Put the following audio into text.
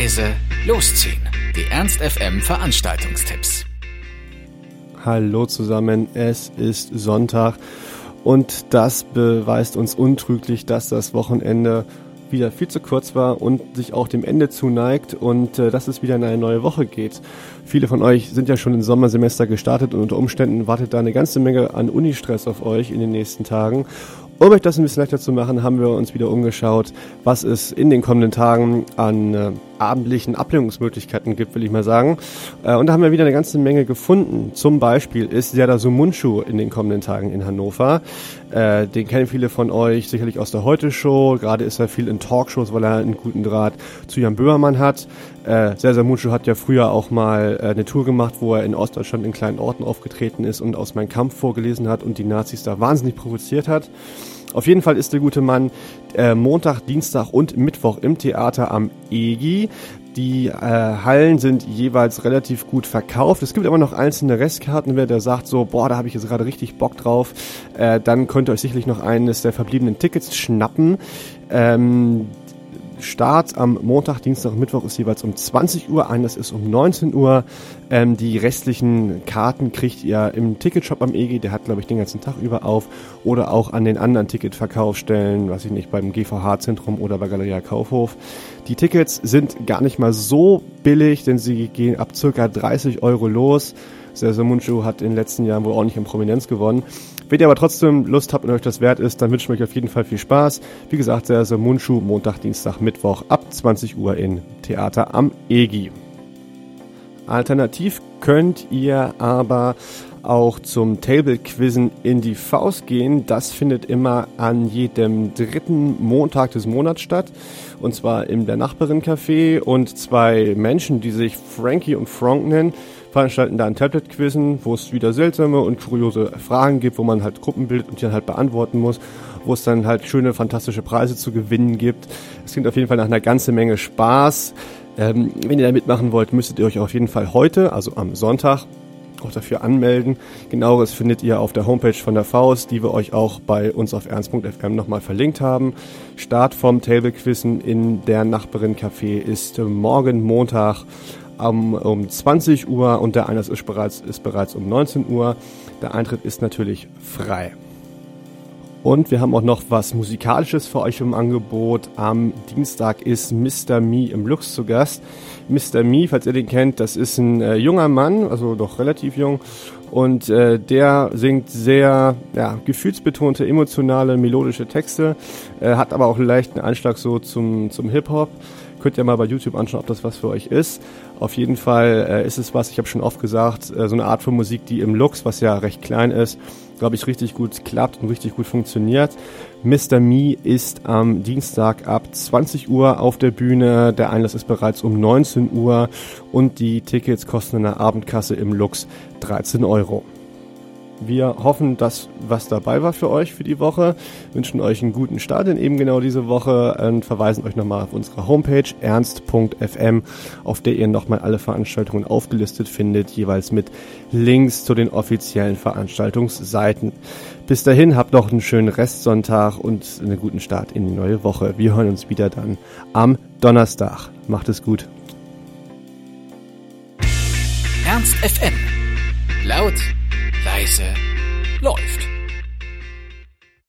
leise, losziehen. Die Ernst FM Veranstaltungstipps. Hallo zusammen, es ist Sonntag und das beweist uns untrüglich, dass das Wochenende wieder viel zu kurz war und sich auch dem Ende zuneigt und äh, dass es wieder in eine neue Woche geht. Viele von euch sind ja schon im Sommersemester gestartet und unter Umständen wartet da eine ganze Menge an Unistress auf euch in den nächsten Tagen. Um euch das ein bisschen leichter zu machen, haben wir uns wieder umgeschaut, was es in den kommenden Tagen an äh, abendlichen Ablenkungsmöglichkeiten gibt, will ich mal sagen. Äh, und da haben wir wieder eine ganze Menge gefunden. Zum Beispiel ist Serdar Sumunchu in den kommenden Tagen in Hannover. Äh, den kennen viele von euch sicherlich aus der Heute-Show. Gerade ist er viel in Talkshows, weil er einen guten Draht zu Jan Böhmermann hat. Äh, Serdar Munchu hat ja früher auch mal eine Tour gemacht, wo er in Ostdeutschland in kleinen Orten aufgetreten ist und aus Mein Kampf vorgelesen hat und die Nazis da wahnsinnig provoziert hat. Auf jeden Fall ist der gute Mann äh, Montag, Dienstag und Mittwoch im Theater am EGI. Die äh, Hallen sind jeweils relativ gut verkauft. Es gibt aber noch einzelne Restkarten. Wer da sagt so, boah, da habe ich jetzt gerade richtig Bock drauf, äh, dann könnt ihr euch sicherlich noch eines der verbliebenen Tickets schnappen. Ähm, Start am Montag, Dienstag und Mittwoch ist jeweils um 20 Uhr, eines ist um 19 Uhr. Ähm, die restlichen Karten kriegt ihr im Ticketshop am EG, der hat glaube ich den ganzen Tag über auf oder auch an den anderen Ticketverkaufsstellen, weiß ich nicht, beim GVH-Zentrum oder bei Galeria Kaufhof. Die Tickets sind gar nicht mal so billig, denn sie gehen ab circa 30 Euro los. Sersa Munchu hat in den letzten Jahren wohl nicht in Prominenz gewonnen. Wenn ihr aber trotzdem Lust habt und euch das wert ist, dann wünsche ich euch auf jeden Fall viel Spaß. Wie gesagt, Sersa Munchu Montag, Dienstag, Mittwoch ab 20 Uhr in Theater am EGI. Alternativ könnt ihr aber auch zum Table-Quizzen in die Faust gehen. Das findet immer an jedem dritten Montag des Monats statt. Und zwar in der Nachbarin-Café. Und zwei Menschen, die sich Frankie und Frank nennen, veranstalten da ein Tablet-Quizzen, wo es wieder seltsame und kuriose Fragen gibt, wo man halt Gruppen bildet und die dann halt beantworten muss, wo es dann halt schöne, fantastische Preise zu gewinnen gibt. Es klingt auf jeden Fall nach einer ganzen Menge Spaß. Ähm, wenn ihr da mitmachen wollt, müsstet ihr euch auf jeden Fall heute, also am Sonntag, auch dafür anmelden. Genaueres findet ihr auf der Homepage von der Faust, die wir euch auch bei uns auf ernst.fm nochmal verlinkt haben. Start vom Table Quizzen in der Nachbarin Café ist morgen Montag um, um 20 Uhr und der Einlass ist bereits, ist bereits um 19 Uhr. Der Eintritt ist natürlich frei. Und wir haben auch noch was Musikalisches für euch im Angebot. Am Dienstag ist Mr. Me im Lux zu Gast. Mr. Me, falls ihr den kennt, das ist ein äh, junger Mann, also doch relativ jung. Und äh, der singt sehr ja, gefühlsbetonte, emotionale, melodische Texte, äh, hat aber auch einen leichten Einschlag so zum, zum Hip-Hop. Könnt ihr mal bei YouTube anschauen, ob das was für euch ist. Auf jeden Fall äh, ist es was, ich habe schon oft gesagt, äh, so eine Art von Musik, die im Lux, was ja recht klein ist, glaube ich, richtig gut klappt und richtig gut funktioniert. Mr. Me ist am Dienstag ab 20 Uhr auf der Bühne. Der Einlass ist bereits um 19 Uhr und die Tickets kosten in der Abendkasse im Lux 13 Euro. Wir hoffen, dass was dabei war für euch für die Woche. Wünschen euch einen guten Start in eben genau diese Woche und verweisen euch nochmal auf unsere Homepage ernst.fm, auf der ihr nochmal alle Veranstaltungen aufgelistet findet, jeweils mit Links zu den offiziellen Veranstaltungsseiten. Bis dahin habt noch einen schönen Restsonntag und einen guten Start in die neue Woche. Wir hören uns wieder dann am Donnerstag. Macht es gut. Ernst FM. Laut leise läuft.